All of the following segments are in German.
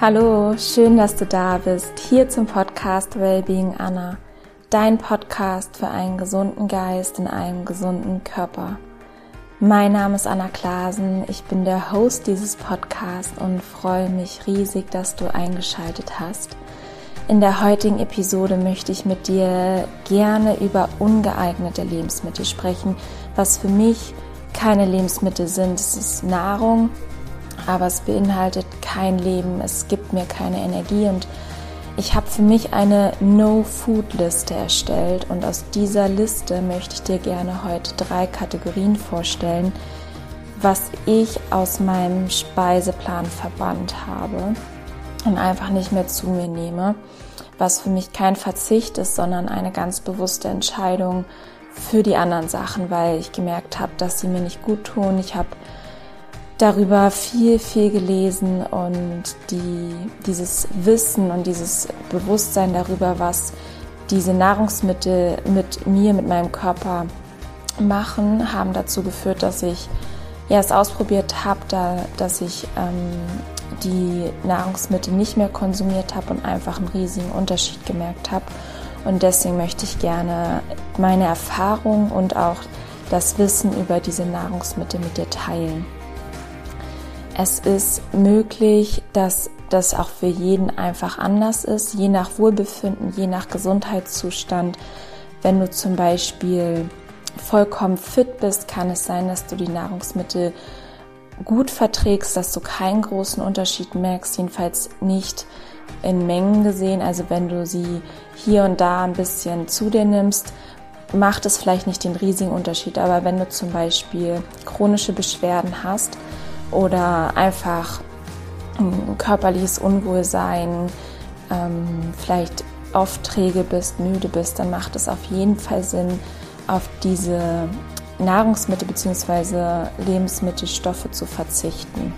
Hallo, schön, dass du da bist, hier zum Podcast Wellbeing Anna, dein Podcast für einen gesunden Geist in einem gesunden Körper. Mein Name ist Anna Klasen, ich bin der Host dieses Podcasts und freue mich riesig, dass du eingeschaltet hast. In der heutigen Episode möchte ich mit dir gerne über ungeeignete Lebensmittel sprechen, was für mich keine Lebensmittel sind. Es ist Nahrung, aber es beinhaltet kein Leben, es gibt mir keine Energie. Und ich habe für mich eine No-Food-Liste erstellt. Und aus dieser Liste möchte ich dir gerne heute drei Kategorien vorstellen, was ich aus meinem Speiseplan verbannt habe und einfach nicht mehr zu mir nehme, was für mich kein Verzicht ist, sondern eine ganz bewusste Entscheidung für die anderen Sachen, weil ich gemerkt habe, dass sie mir nicht gut tun. Ich habe darüber viel, viel gelesen und die, dieses Wissen und dieses Bewusstsein darüber, was diese Nahrungsmittel mit mir, mit meinem Körper machen, haben dazu geführt, dass ich ja, es ausprobiert habe, da, dass ich ähm, die Nahrungsmittel nicht mehr konsumiert habe und einfach einen riesigen Unterschied gemerkt habe. Und deswegen möchte ich gerne meine Erfahrung und auch das Wissen über diese Nahrungsmittel mit dir teilen. Es ist möglich, dass das auch für jeden einfach anders ist, je nach Wohlbefinden, je nach Gesundheitszustand. Wenn du zum Beispiel vollkommen fit bist, kann es sein, dass du die Nahrungsmittel gut verträgst, dass du keinen großen Unterschied merkst, jedenfalls nicht in Mengen gesehen. Also wenn du sie hier und da ein bisschen zu dir nimmst, macht es vielleicht nicht den riesigen Unterschied. Aber wenn du zum Beispiel chronische Beschwerden hast, oder einfach ein körperliches Unwohlsein, ähm, vielleicht oft träge bist, müde bist, dann macht es auf jeden Fall Sinn, auf diese Nahrungsmittel bzw. Lebensmittelstoffe zu verzichten.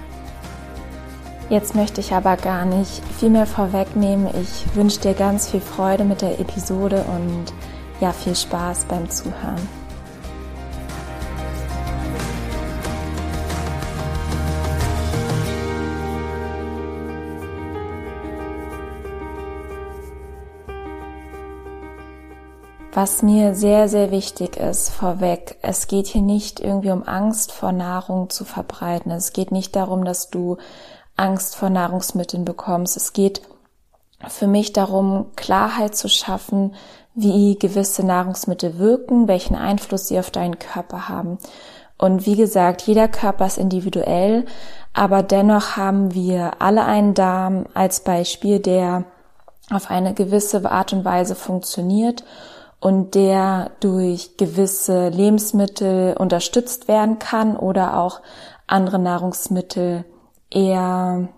Jetzt möchte ich aber gar nicht viel mehr vorwegnehmen. Ich wünsche dir ganz viel Freude mit der Episode und ja, viel Spaß beim Zuhören. Was mir sehr, sehr wichtig ist vorweg, es geht hier nicht irgendwie um Angst vor Nahrung zu verbreiten. Es geht nicht darum, dass du Angst vor Nahrungsmitteln bekommst. Es geht für mich darum, Klarheit zu schaffen, wie gewisse Nahrungsmittel wirken, welchen Einfluss sie auf deinen Körper haben. Und wie gesagt, jeder Körper ist individuell, aber dennoch haben wir alle einen Darm als Beispiel, der auf eine gewisse Art und Weise funktioniert und der durch gewisse Lebensmittel unterstützt werden kann oder auch andere Nahrungsmittel eher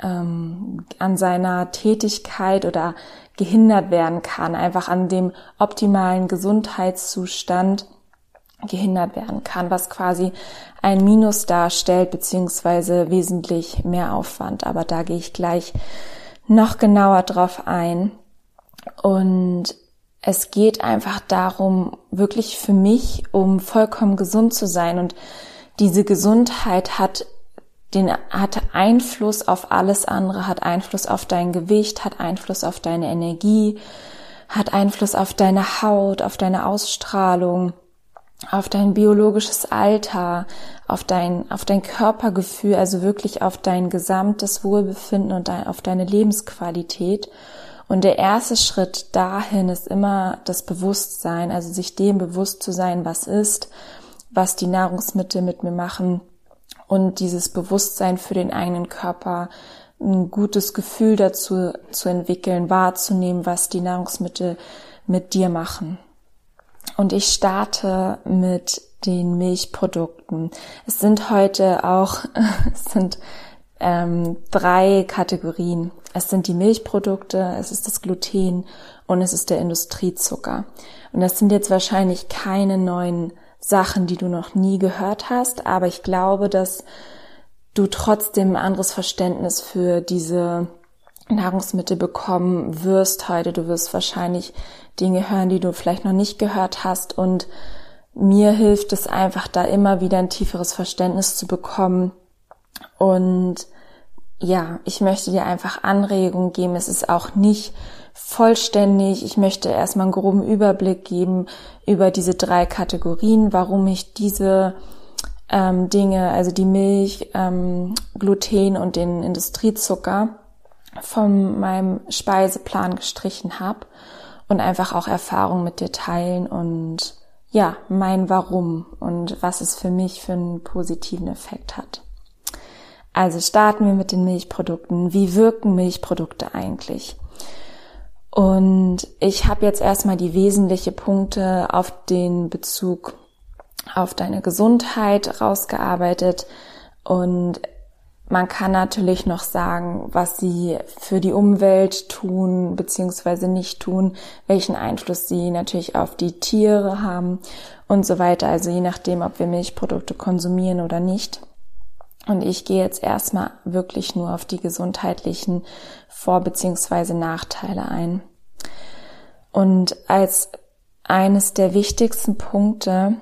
ähm, an seiner Tätigkeit oder gehindert werden kann, einfach an dem optimalen Gesundheitszustand gehindert werden kann, was quasi ein Minus darstellt, beziehungsweise wesentlich mehr Aufwand. Aber da gehe ich gleich noch genauer drauf ein. Und es geht einfach darum, wirklich für mich, um vollkommen gesund zu sein. Und diese Gesundheit hat den, hat Einfluss auf alles andere, hat Einfluss auf dein Gewicht, hat Einfluss auf deine Energie, hat Einfluss auf deine Haut, auf deine Ausstrahlung, auf dein biologisches Alter, auf dein, auf dein Körpergefühl, also wirklich auf dein gesamtes Wohlbefinden und auf deine Lebensqualität. Und der erste Schritt dahin ist immer das Bewusstsein, also sich dem bewusst zu sein, was ist, was die Nahrungsmittel mit mir machen und dieses Bewusstsein für den eigenen Körper, ein gutes Gefühl dazu zu entwickeln, wahrzunehmen, was die Nahrungsmittel mit dir machen. Und ich starte mit den Milchprodukten. Es sind heute auch, es sind ähm, drei Kategorien. Es sind die Milchprodukte, es ist das Gluten und es ist der Industriezucker. Und das sind jetzt wahrscheinlich keine neuen Sachen, die du noch nie gehört hast, aber ich glaube, dass du trotzdem ein anderes Verständnis für diese Nahrungsmittel bekommen wirst heute. Du wirst wahrscheinlich Dinge hören, die du vielleicht noch nicht gehört hast und mir hilft es einfach da immer wieder ein tieferes Verständnis zu bekommen und ja, ich möchte dir einfach Anregungen geben. Es ist auch nicht vollständig. Ich möchte erstmal einen groben Überblick geben über diese drei Kategorien, warum ich diese ähm, Dinge, also die Milch, ähm, Gluten und den Industriezucker von meinem Speiseplan gestrichen habe und einfach auch Erfahrungen mit dir teilen und ja, mein Warum und was es für mich für einen positiven Effekt hat. Also starten wir mit den Milchprodukten. Wie wirken Milchprodukte eigentlich? Und ich habe jetzt erstmal die wesentlichen Punkte auf den Bezug auf deine Gesundheit rausgearbeitet und man kann natürlich noch sagen, was sie für die Umwelt tun bzw. nicht tun, welchen Einfluss sie natürlich auf die Tiere haben und so weiter. Also je nachdem, ob wir Milchprodukte konsumieren oder nicht. Und ich gehe jetzt erstmal wirklich nur auf die gesundheitlichen Vor- bzw. Nachteile ein. Und als eines der wichtigsten Punkte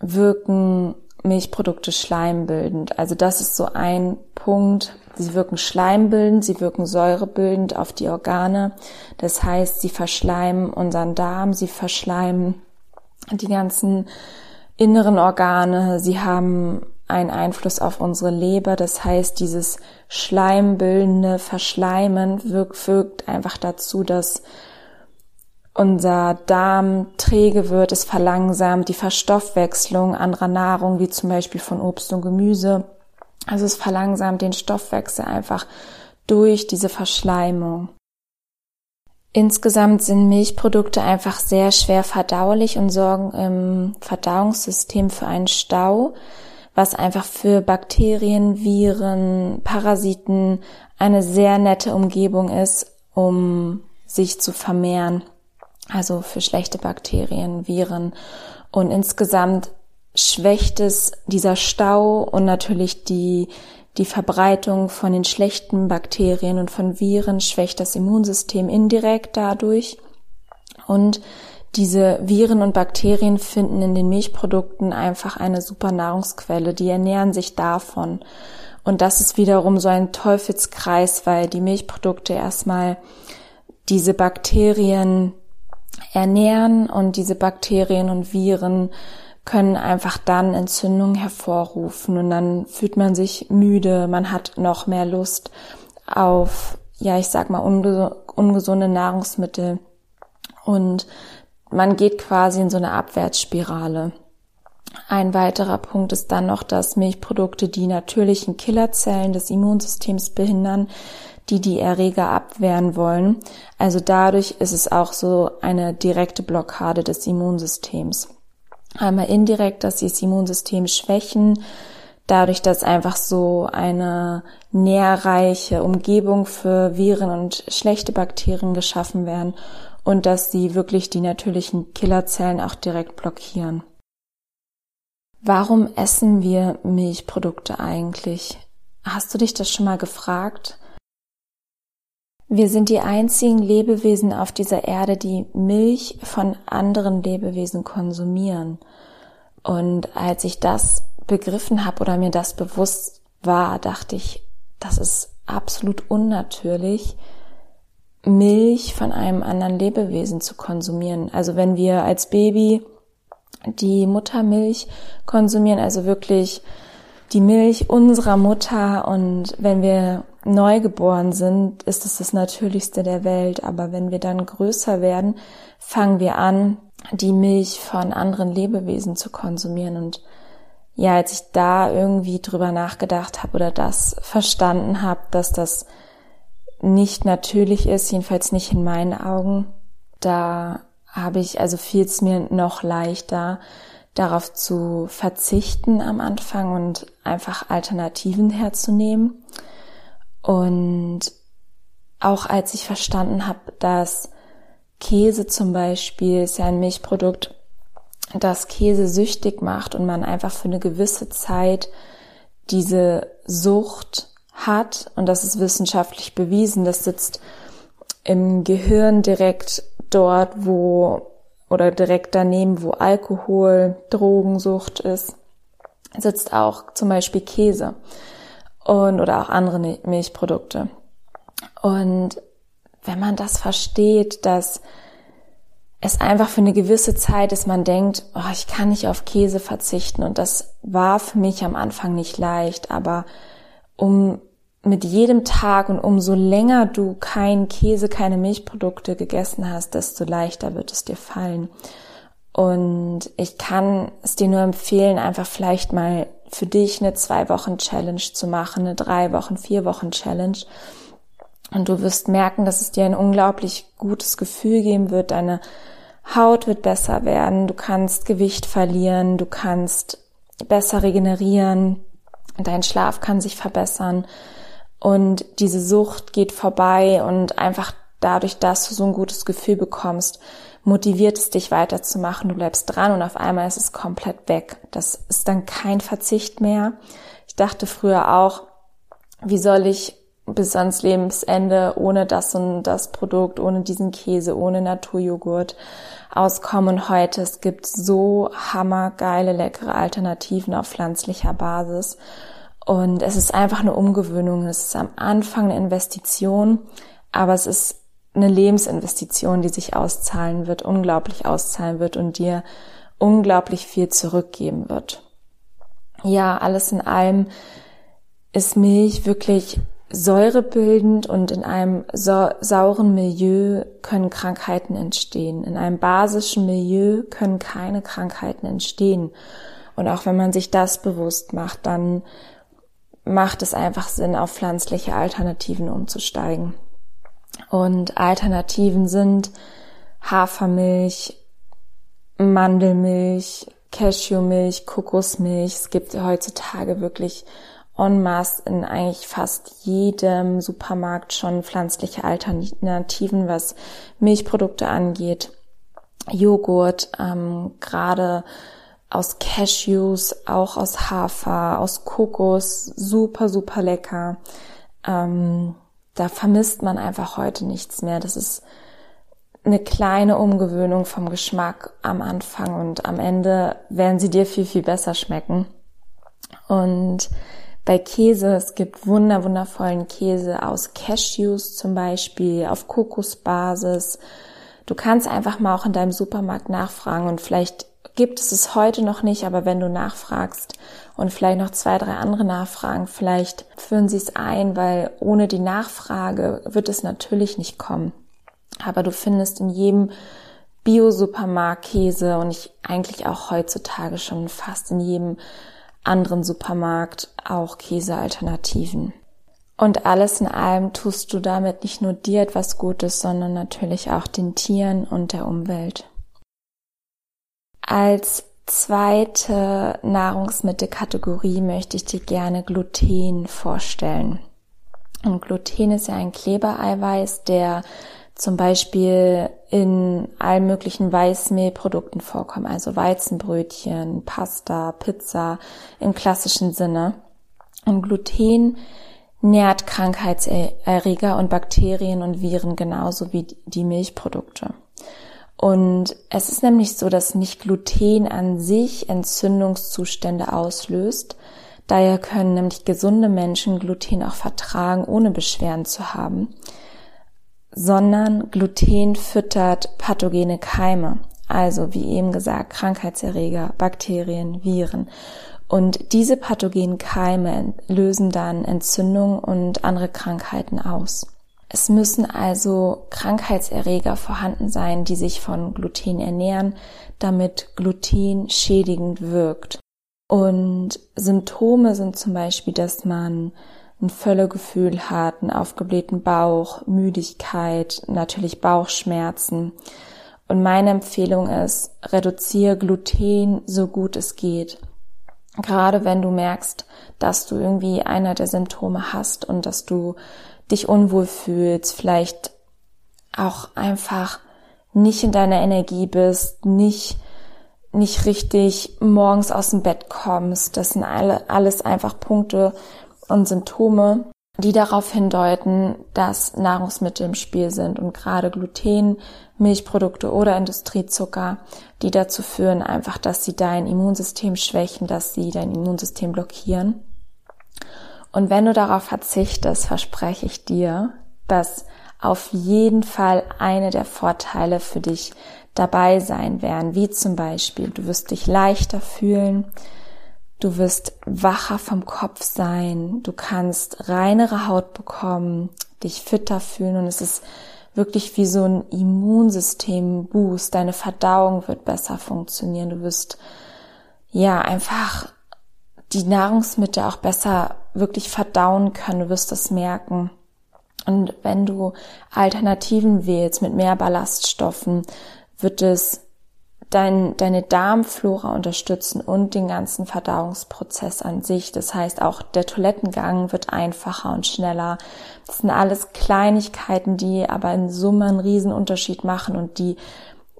wirken Milchprodukte schleimbildend. Also das ist so ein Punkt. Sie wirken schleimbildend, sie wirken säurebildend auf die Organe. Das heißt, sie verschleimen unseren Darm, sie verschleimen die ganzen inneren Organe, sie haben einen Einfluss auf unsere Leber. Das heißt, dieses schleimbildende Verschleimen wirkt, einfach dazu, dass unser Darm träge wird, es verlangsamt die Verstoffwechslung anderer Nahrung, wie zum Beispiel von Obst und Gemüse. Also es verlangsamt den Stoffwechsel einfach durch diese Verschleimung. Insgesamt sind Milchprodukte einfach sehr schwer verdaulich und sorgen im Verdauungssystem für einen Stau, was einfach für Bakterien, Viren, Parasiten eine sehr nette Umgebung ist, um sich zu vermehren also für schlechte Bakterien, Viren. Und insgesamt schwächt es dieser Stau und natürlich die, die Verbreitung von den schlechten Bakterien und von Viren schwächt das Immunsystem indirekt dadurch. Und diese Viren und Bakterien finden in den Milchprodukten einfach eine super Nahrungsquelle. Die ernähren sich davon. Und das ist wiederum so ein Teufelskreis, weil die Milchprodukte erstmal diese Bakterien ernähren und diese Bakterien und Viren können einfach dann Entzündungen hervorrufen und dann fühlt man sich müde, man hat noch mehr Lust auf, ja, ich sag mal, ungesunde Nahrungsmittel und man geht quasi in so eine Abwärtsspirale. Ein weiterer Punkt ist dann noch, dass Milchprodukte die natürlichen Killerzellen des Immunsystems behindern, die die Erreger abwehren wollen. Also dadurch ist es auch so eine direkte Blockade des Immunsystems. Einmal indirekt, dass sie das Immunsystem schwächen, dadurch, dass einfach so eine nährreiche Umgebung für Viren und schlechte Bakterien geschaffen werden und dass sie wirklich die natürlichen Killerzellen auch direkt blockieren. Warum essen wir Milchprodukte eigentlich? Hast du dich das schon mal gefragt? Wir sind die einzigen Lebewesen auf dieser Erde, die Milch von anderen Lebewesen konsumieren. Und als ich das begriffen habe oder mir das bewusst war, dachte ich, das ist absolut unnatürlich, Milch von einem anderen Lebewesen zu konsumieren. Also wenn wir als Baby die Muttermilch konsumieren, also wirklich die Milch unserer Mutter und wenn wir neugeboren sind, ist es das Natürlichste der Welt. Aber wenn wir dann größer werden, fangen wir an, die Milch von anderen Lebewesen zu konsumieren. Und ja, als ich da irgendwie drüber nachgedacht habe oder das verstanden habe, dass das nicht natürlich ist, jedenfalls nicht in meinen Augen, da habe ich, also fiel es mir noch leichter, darauf zu verzichten am Anfang und einfach Alternativen herzunehmen. Und auch als ich verstanden habe, dass Käse zum Beispiel ist ja ein Milchprodukt, das Käse süchtig macht und man einfach für eine gewisse Zeit diese Sucht hat und das ist wissenschaftlich bewiesen, das sitzt im Gehirn direkt dort, wo oder direkt daneben, wo Alkohol, Drogensucht ist, sitzt auch zum Beispiel Käse. und oder auch andere Milchprodukte. Und wenn man das versteht, dass es einfach für eine gewisse Zeit ist, man denkt, oh, ich kann nicht auf Käse verzichten. Und das war für mich am Anfang nicht leicht, aber um mit jedem Tag und umso länger du kein Käse, keine Milchprodukte gegessen hast, desto leichter wird es dir fallen. Und ich kann es dir nur empfehlen, einfach vielleicht mal für dich eine zwei Wochen Challenge zu machen, eine drei Wochen, vier Wochen Challenge. Und du wirst merken, dass es dir ein unglaublich gutes Gefühl geben wird, deine Haut wird besser werden, du kannst Gewicht verlieren, du kannst besser regenerieren, dein Schlaf kann sich verbessern und diese Sucht geht vorbei und einfach dadurch, dass du so ein gutes Gefühl bekommst, motiviert es dich weiterzumachen, du bleibst dran und auf einmal ist es komplett weg. Das ist dann kein Verzicht mehr. Ich dachte früher auch, wie soll ich bis ans Lebensende ohne das und das Produkt, ohne diesen Käse, ohne Naturjoghurt auskommen. heute, es gibt so hammergeile, leckere Alternativen auf pflanzlicher Basis. Und es ist einfach eine Umgewöhnung. Es ist am Anfang eine Investition, aber es ist eine Lebensinvestition, die sich auszahlen wird, unglaublich auszahlen wird und dir unglaublich viel zurückgeben wird. Ja, alles in allem ist Milch wirklich säurebildend und in einem sauren Milieu können Krankheiten entstehen. In einem basischen Milieu können keine Krankheiten entstehen. Und auch wenn man sich das bewusst macht, dann macht es einfach Sinn, auf pflanzliche Alternativen umzusteigen. Und Alternativen sind Hafermilch, Mandelmilch, Cashewmilch, Kokosmilch. Es gibt heutzutage wirklich en masse in eigentlich fast jedem Supermarkt schon pflanzliche Alternativen, was Milchprodukte angeht. Joghurt, ähm, gerade aus Cashews, auch aus Hafer, aus Kokos, super, super lecker. Ähm, da vermisst man einfach heute nichts mehr. Das ist eine kleine Umgewöhnung vom Geschmack am Anfang und am Ende werden sie dir viel, viel besser schmecken. Und bei Käse, es gibt wunder, wundervollen Käse aus Cashews zum Beispiel, auf Kokosbasis. Du kannst einfach mal auch in deinem Supermarkt nachfragen und vielleicht gibt es es heute noch nicht, aber wenn du nachfragst und vielleicht noch zwei, drei andere nachfragen, vielleicht führen sie es ein, weil ohne die Nachfrage wird es natürlich nicht kommen. Aber du findest in jedem Bio-Supermarkt Käse und ich eigentlich auch heutzutage schon fast in jedem anderen Supermarkt auch Käsealternativen. Und alles in allem tust du damit nicht nur dir etwas Gutes, sondern natürlich auch den Tieren und der Umwelt. Als zweite Nahrungsmittelkategorie möchte ich dir gerne Gluten vorstellen. Und Gluten ist ja ein Klebereiweiß, der zum Beispiel in allen möglichen Weißmehlprodukten vorkommen, also Weizenbrötchen, Pasta, Pizza im klassischen Sinne. Und Gluten nährt Krankheitserreger und Bakterien und Viren genauso wie die Milchprodukte. Und es ist nämlich so, dass nicht Gluten an sich Entzündungszustände auslöst. Daher können nämlich gesunde Menschen Gluten auch vertragen, ohne Beschwerden zu haben sondern Gluten füttert pathogene Keime, also wie eben gesagt Krankheitserreger, Bakterien, Viren. Und diese pathogenen Keime lösen dann Entzündungen und andere Krankheiten aus. Es müssen also Krankheitserreger vorhanden sein, die sich von Gluten ernähren, damit Gluten schädigend wirkt. Und Symptome sind zum Beispiel, dass man ein Völlegefühl hat, einen aufgeblähten Bauch, Müdigkeit, natürlich Bauchschmerzen. Und meine Empfehlung ist, reduziere Gluten so gut es geht. Gerade wenn du merkst, dass du irgendwie einer der Symptome hast und dass du dich unwohl fühlst, vielleicht auch einfach nicht in deiner Energie bist, nicht nicht richtig morgens aus dem Bett kommst. Das sind alle, alles einfach Punkte, und Symptome, die darauf hindeuten, dass Nahrungsmittel im Spiel sind und gerade Gluten, Milchprodukte oder Industriezucker, die dazu führen einfach, dass sie dein Immunsystem schwächen, dass sie dein Immunsystem blockieren. Und wenn du darauf verzichtest, verspreche ich dir, dass auf jeden Fall eine der Vorteile für dich dabei sein werden, wie zum Beispiel, du wirst dich leichter fühlen, du wirst wacher vom Kopf sein, du kannst reinere Haut bekommen, dich fitter fühlen und es ist wirklich wie so ein Immunsystem-Boost. Deine Verdauung wird besser funktionieren. Du wirst ja einfach die Nahrungsmittel auch besser wirklich verdauen können. Du wirst das merken. Und wenn du Alternativen wählst mit mehr Ballaststoffen, wird es dein, deine Darmflora unterstützen und den ganzen Verdauungsprozess an sich. Das heißt, auch der Toilettengang wird einfacher und schneller. Das sind alles Kleinigkeiten, die aber in Summe einen riesen Unterschied machen und die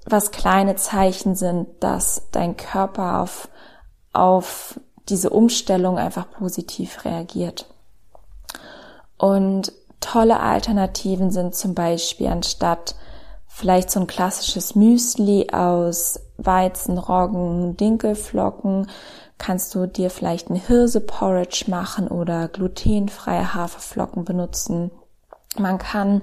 was kleine Zeichen sind, dass dein Körper auf, auf diese Umstellung einfach positiv reagiert. Und tolle Alternativen sind zum Beispiel anstatt vielleicht so ein klassisches Müsli aus Weizen, Roggen, Dinkelflocken, kannst du dir vielleicht ein Hirseporridge machen oder glutenfreie Haferflocken benutzen. Man kann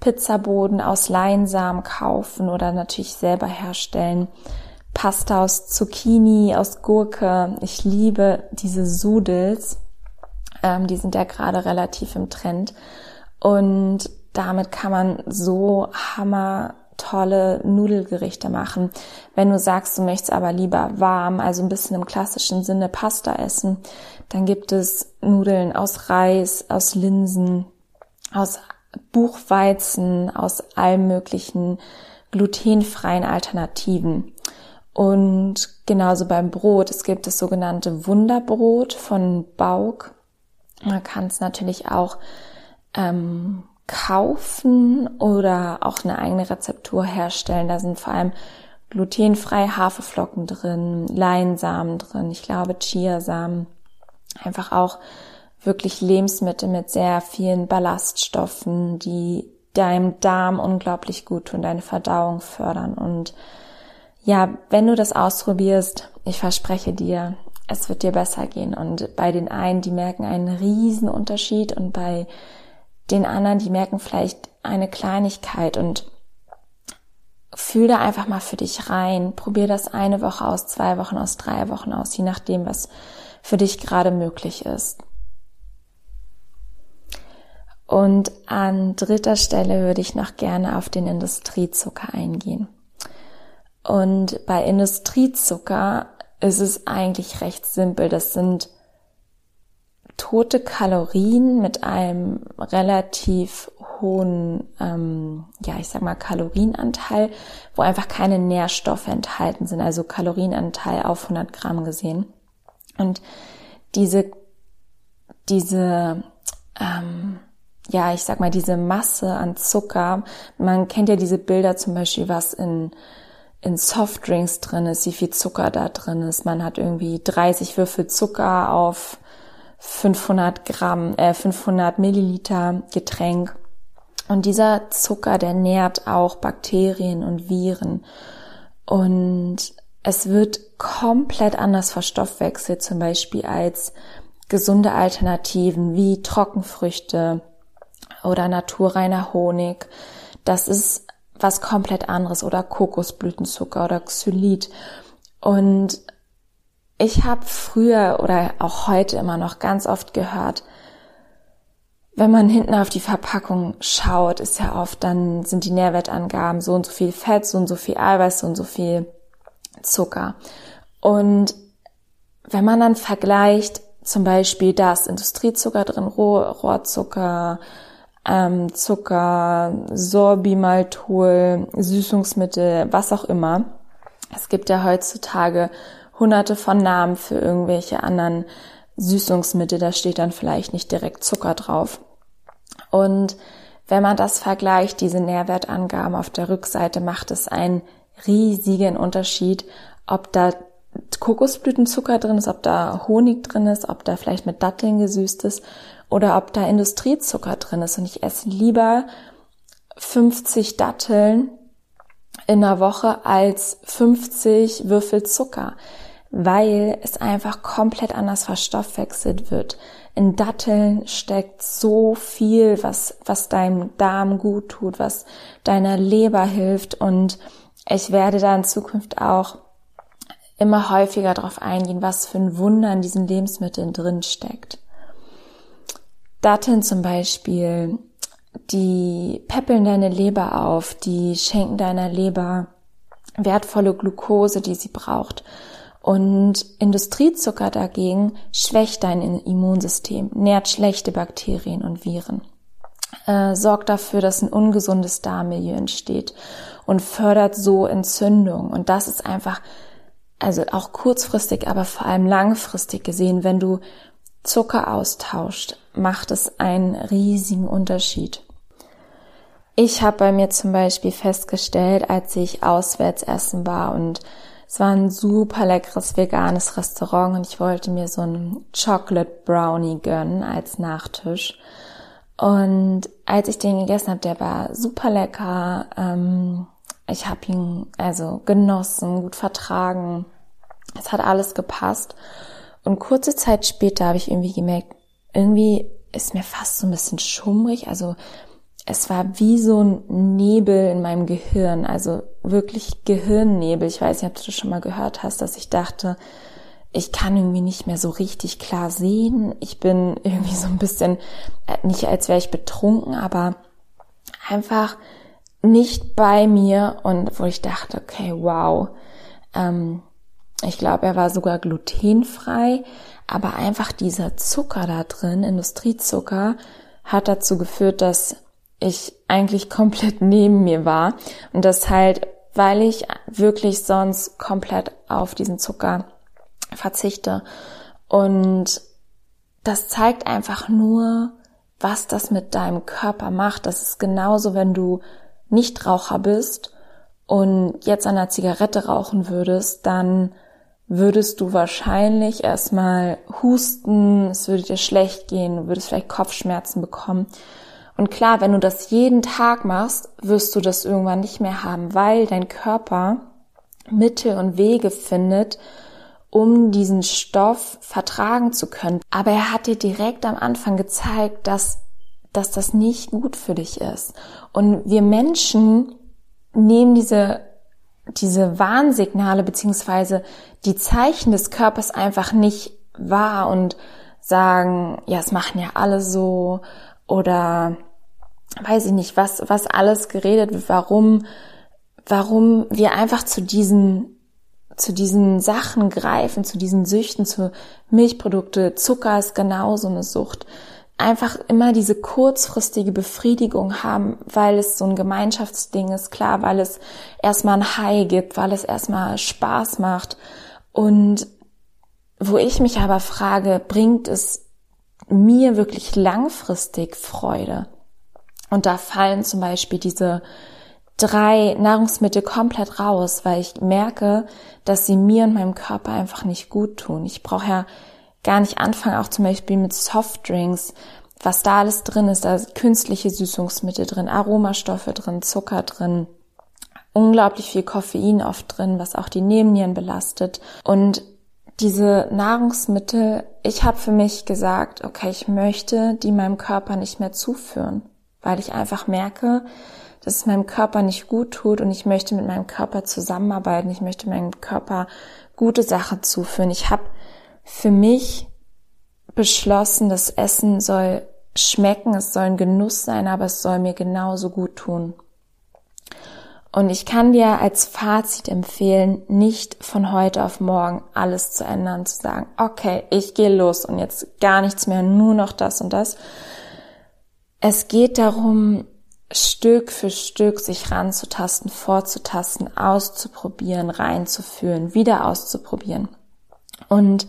Pizzaboden aus Leinsamen kaufen oder natürlich selber herstellen. Pasta aus Zucchini, aus Gurke. Ich liebe diese Sudels. Ähm, die sind ja gerade relativ im Trend. Und damit kann man so hammer tolle Nudelgerichte machen. Wenn du sagst, du möchtest aber lieber warm, also ein bisschen im klassischen Sinne Pasta essen, dann gibt es Nudeln aus Reis, aus Linsen, aus Buchweizen, aus allen möglichen glutenfreien Alternativen. Und genauso beim Brot, es gibt das sogenannte Wunderbrot von Bauk. Man kann es natürlich auch ähm, kaufen oder auch eine eigene Rezeptur herstellen. Da sind vor allem glutenfreie Haferflocken drin, Leinsamen drin, ich glaube Chiasamen. Einfach auch wirklich Lebensmittel mit sehr vielen Ballaststoffen, die deinem Darm unglaublich gut tun, deine Verdauung fördern. Und ja, wenn du das ausprobierst, ich verspreche dir, es wird dir besser gehen. Und bei den einen, die merken einen riesen Unterschied und bei den anderen, die merken vielleicht eine Kleinigkeit und fühl da einfach mal für dich rein. Probier das eine Woche aus, zwei Wochen aus, drei Wochen aus, je nachdem, was für dich gerade möglich ist. Und an dritter Stelle würde ich noch gerne auf den Industriezucker eingehen. Und bei Industriezucker ist es eigentlich recht simpel. Das sind tote Kalorien mit einem relativ hohen, ähm, ja, ich sag mal Kalorienanteil, wo einfach keine Nährstoffe enthalten sind, also Kalorienanteil auf 100 Gramm gesehen. Und diese, diese, ähm, ja, ich sag mal, diese Masse an Zucker, man kennt ja diese Bilder zum Beispiel, was in, in Softdrinks drin ist, wie viel Zucker da drin ist. Man hat irgendwie 30 Würfel Zucker auf 500 Gramm, äh, 500 Milliliter Getränk. Und dieser Zucker, der nährt auch Bakterien und Viren. Und es wird komplett anders verstoffwechselt, zum Beispiel als gesunde Alternativen wie Trockenfrüchte oder naturreiner Honig. Das ist was komplett anderes oder Kokosblütenzucker oder Xylit. Und ich habe früher oder auch heute immer noch ganz oft gehört, wenn man hinten auf die Verpackung schaut, ist ja oft, dann sind die Nährwertangaben so und so viel Fett, so und so viel Eiweiß, so und so viel Zucker. Und wenn man dann vergleicht, zum Beispiel da ist Industriezucker drin, Roh Rohrzucker, ähm, Zucker, Sorbimaltol, Süßungsmittel, was auch immer. Es gibt ja heutzutage hunderte von Namen für irgendwelche anderen Süßungsmittel, da steht dann vielleicht nicht direkt Zucker drauf. Und wenn man das vergleicht, diese Nährwertangaben auf der Rückseite, macht es einen riesigen Unterschied, ob da Kokosblütenzucker drin ist, ob da Honig drin ist, ob da vielleicht mit Datteln gesüßt ist oder ob da Industriezucker drin ist. Und ich esse lieber 50 Datteln in der Woche als 50 Würfel Zucker weil es einfach komplett anders verstoffwechselt wird. in Datteln steckt so viel, was, was deinem Darm gut tut, was deiner Leber hilft. Und ich werde da in Zukunft auch immer häufiger darauf eingehen, was für ein Wunder in diesen Lebensmitteln drin steckt. Datteln zum Beispiel, die peppeln deine Leber auf, die schenken deiner Leber wertvolle Glucose, die sie braucht. Und Industriezucker dagegen schwächt dein Immunsystem, nährt schlechte Bakterien und Viren, äh, sorgt dafür, dass ein ungesundes Darmmilieu entsteht und fördert so Entzündung. Und das ist einfach, also auch kurzfristig, aber vor allem langfristig gesehen, wenn du Zucker austauscht, macht es einen riesigen Unterschied. Ich habe bei mir zum Beispiel festgestellt, als ich auswärts essen war und es war ein super leckeres veganes Restaurant und ich wollte mir so einen Chocolate Brownie gönnen als Nachtisch. Und als ich den gegessen habe, der war super lecker. Ähm, ich habe ihn also genossen, gut vertragen. Es hat alles gepasst. Und kurze Zeit später habe ich irgendwie gemerkt, irgendwie ist mir fast so ein bisschen schummrig. Also es war wie so ein Nebel in meinem Gehirn, also wirklich Gehirnnebel. Ich weiß nicht, ob du das schon mal gehört hast, dass ich dachte, ich kann irgendwie nicht mehr so richtig klar sehen. Ich bin irgendwie so ein bisschen, äh, nicht als wäre ich betrunken, aber einfach nicht bei mir und wo ich dachte, okay, wow. Ähm, ich glaube, er war sogar glutenfrei, aber einfach dieser Zucker da drin, Industriezucker, hat dazu geführt, dass ich eigentlich komplett neben mir war. Und das halt, weil ich wirklich sonst komplett auf diesen Zucker verzichte. Und das zeigt einfach nur, was das mit deinem Körper macht. Das ist genauso, wenn du Nichtraucher bist und jetzt an einer Zigarette rauchen würdest, dann würdest du wahrscheinlich erstmal husten, es würde dir schlecht gehen, du würdest vielleicht Kopfschmerzen bekommen. Und klar, wenn du das jeden Tag machst, wirst du das irgendwann nicht mehr haben, weil dein Körper Mittel und Wege findet, um diesen Stoff vertragen zu können. Aber er hat dir direkt am Anfang gezeigt, dass, dass das nicht gut für dich ist. Und wir Menschen nehmen diese, diese Warnsignale beziehungsweise die Zeichen des Körpers einfach nicht wahr und sagen, ja, es machen ja alle so oder weiß ich nicht, was, was alles geredet wird, warum, warum wir einfach zu diesen, zu diesen Sachen greifen, zu diesen Süchten, zu Milchprodukte, Zucker ist genauso eine Sucht. Einfach immer diese kurzfristige Befriedigung haben, weil es so ein Gemeinschaftsding ist, klar, weil es erstmal ein High gibt, weil es erstmal Spaß macht. Und wo ich mich aber frage, bringt es mir wirklich langfristig Freude? Und da fallen zum Beispiel diese drei Nahrungsmittel komplett raus, weil ich merke, dass sie mir und meinem Körper einfach nicht gut tun. Ich brauche ja gar nicht anfangen, auch zum Beispiel mit Softdrinks, was da alles drin ist. Da sind künstliche Süßungsmittel drin, Aromastoffe drin, Zucker drin, unglaublich viel Koffein oft drin, was auch die Nebennieren belastet. Und diese Nahrungsmittel, ich habe für mich gesagt, okay, ich möchte die meinem Körper nicht mehr zuführen weil ich einfach merke, dass es meinem Körper nicht gut tut und ich möchte mit meinem Körper zusammenarbeiten. Ich möchte meinem Körper gute Sachen zuführen. Ich habe für mich beschlossen, das Essen soll schmecken, es soll ein Genuss sein, aber es soll mir genauso gut tun. Und ich kann dir als Fazit empfehlen, nicht von heute auf morgen alles zu ändern, zu sagen, okay, ich gehe los und jetzt gar nichts mehr, nur noch das und das, es geht darum, Stück für Stück sich ranzutasten, vorzutasten, auszuprobieren, reinzuführen, wieder auszuprobieren. Und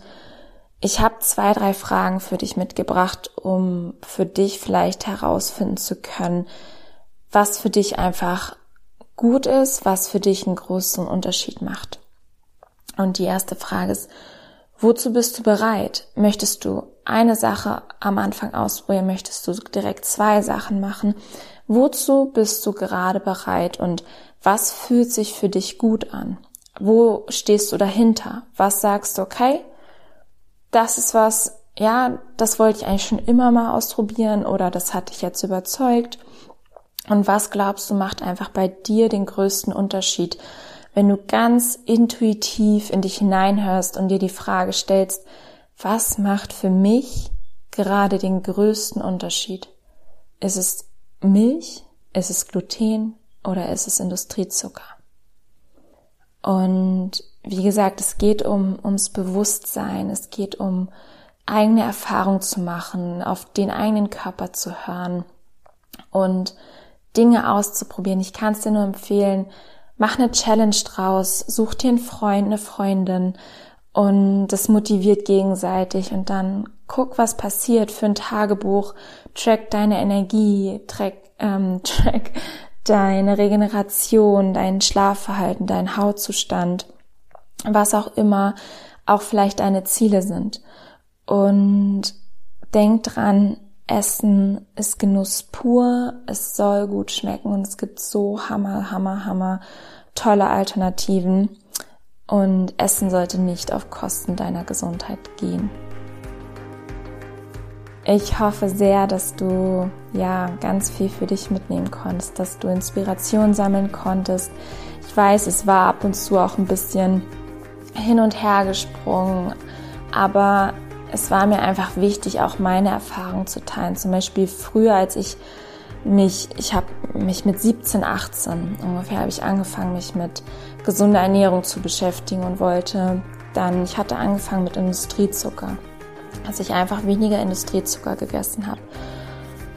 ich habe zwei, drei Fragen für dich mitgebracht, um für dich vielleicht herausfinden zu können, was für dich einfach gut ist, was für dich einen großen Unterschied macht. Und die erste Frage ist, wozu bist du bereit? Möchtest du eine Sache am Anfang ausprobieren, möchtest du direkt zwei Sachen machen. Wozu bist du gerade bereit und was fühlt sich für dich gut an? Wo stehst du dahinter? Was sagst du, okay, das ist was, ja, das wollte ich eigentlich schon immer mal ausprobieren oder das hat dich jetzt überzeugt. Und was glaubst du macht einfach bei dir den größten Unterschied, wenn du ganz intuitiv in dich hineinhörst und dir die Frage stellst, was macht für mich gerade den größten Unterschied? Ist es Milch? Ist es Gluten? Oder ist es Industriezucker? Und wie gesagt, es geht um, ums Bewusstsein, es geht um eigene Erfahrung zu machen, auf den eigenen Körper zu hören und Dinge auszuprobieren. Ich kann es dir nur empfehlen, mach eine Challenge draus, such dir einen Freund, eine Freundin und das motiviert gegenseitig und dann guck, was passiert für ein Tagebuch, track deine Energie, track, ähm, track deine Regeneration, dein Schlafverhalten, dein Hautzustand, was auch immer auch vielleicht deine Ziele sind. Und denk dran, Essen ist Genuss pur, es soll gut schmecken und es gibt so hammer, hammer, hammer tolle Alternativen. Und Essen sollte nicht auf Kosten deiner Gesundheit gehen. Ich hoffe sehr, dass du ja ganz viel für dich mitnehmen konntest, dass du Inspiration sammeln konntest. Ich weiß, es war ab und zu auch ein bisschen hin und her gesprungen, aber es war mir einfach wichtig, auch meine Erfahrungen zu teilen. Zum Beispiel früher, als ich mich, ich habe mich mit 17, 18 ungefähr habe ich angefangen, mich mit gesunder Ernährung zu beschäftigen und wollte dann, ich hatte angefangen mit Industriezucker dass ich einfach weniger Industriezucker gegessen habe.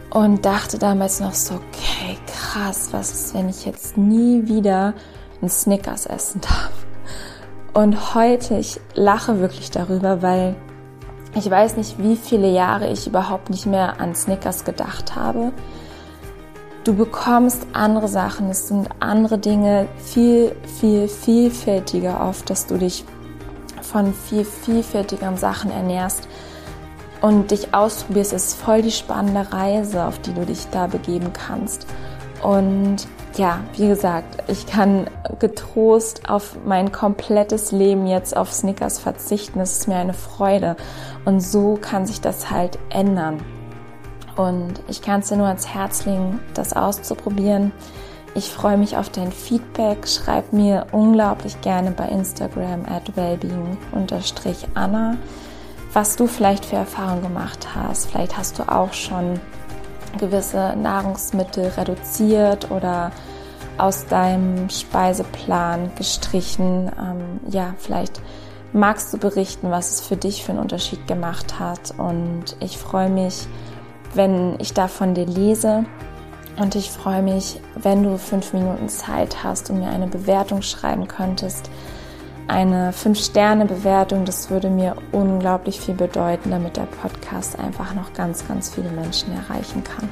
Und dachte damals noch so, okay, krass, was ist, wenn ich jetzt nie wieder einen Snickers essen darf? Und heute, ich lache wirklich darüber, weil ich weiß nicht, wie viele Jahre ich überhaupt nicht mehr an Snickers gedacht habe. Du bekommst andere Sachen, es sind andere Dinge, viel, viel, vielfältiger oft, dass du dich von viel vielfältigeren Sachen ernährst und dich ausprobierst, ist voll die spannende Reise, auf die du dich da begeben kannst. Und ja, wie gesagt, ich kann getrost auf mein komplettes Leben jetzt auf Snickers verzichten. Es ist mir eine Freude. Und so kann sich das halt ändern. Und ich kann es dir nur ans Herz legen, das auszuprobieren. Ich freue mich auf dein Feedback. Schreib mir unglaublich gerne bei Instagram at wellbeing-anna was du vielleicht für Erfahrungen gemacht hast. Vielleicht hast du auch schon gewisse Nahrungsmittel reduziert oder aus deinem Speiseplan gestrichen. Ähm, ja, vielleicht magst du berichten, was es für dich für einen Unterschied gemacht hat. Und ich freue mich, wenn ich da von dir lese. Und ich freue mich, wenn du fünf Minuten Zeit hast und mir eine Bewertung schreiben könntest eine 5-Sterne-Bewertung. Das würde mir unglaublich viel bedeuten, damit der Podcast einfach noch ganz, ganz viele Menschen erreichen kann.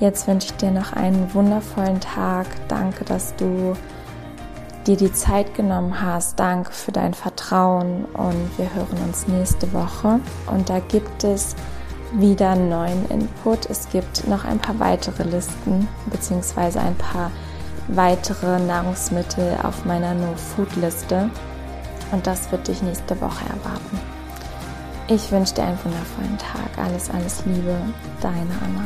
Jetzt wünsche ich dir noch einen wundervollen Tag. Danke, dass du dir die Zeit genommen hast. Danke für dein Vertrauen und wir hören uns nächste Woche. Und da gibt es wieder neuen Input. Es gibt noch ein paar weitere Listen beziehungsweise ein paar weitere Nahrungsmittel auf meiner No-Food-Liste. Und das wird dich nächste Woche erwarten. Ich wünsche dir einen wundervollen Tag. Alles, alles Liebe. Deine Anna.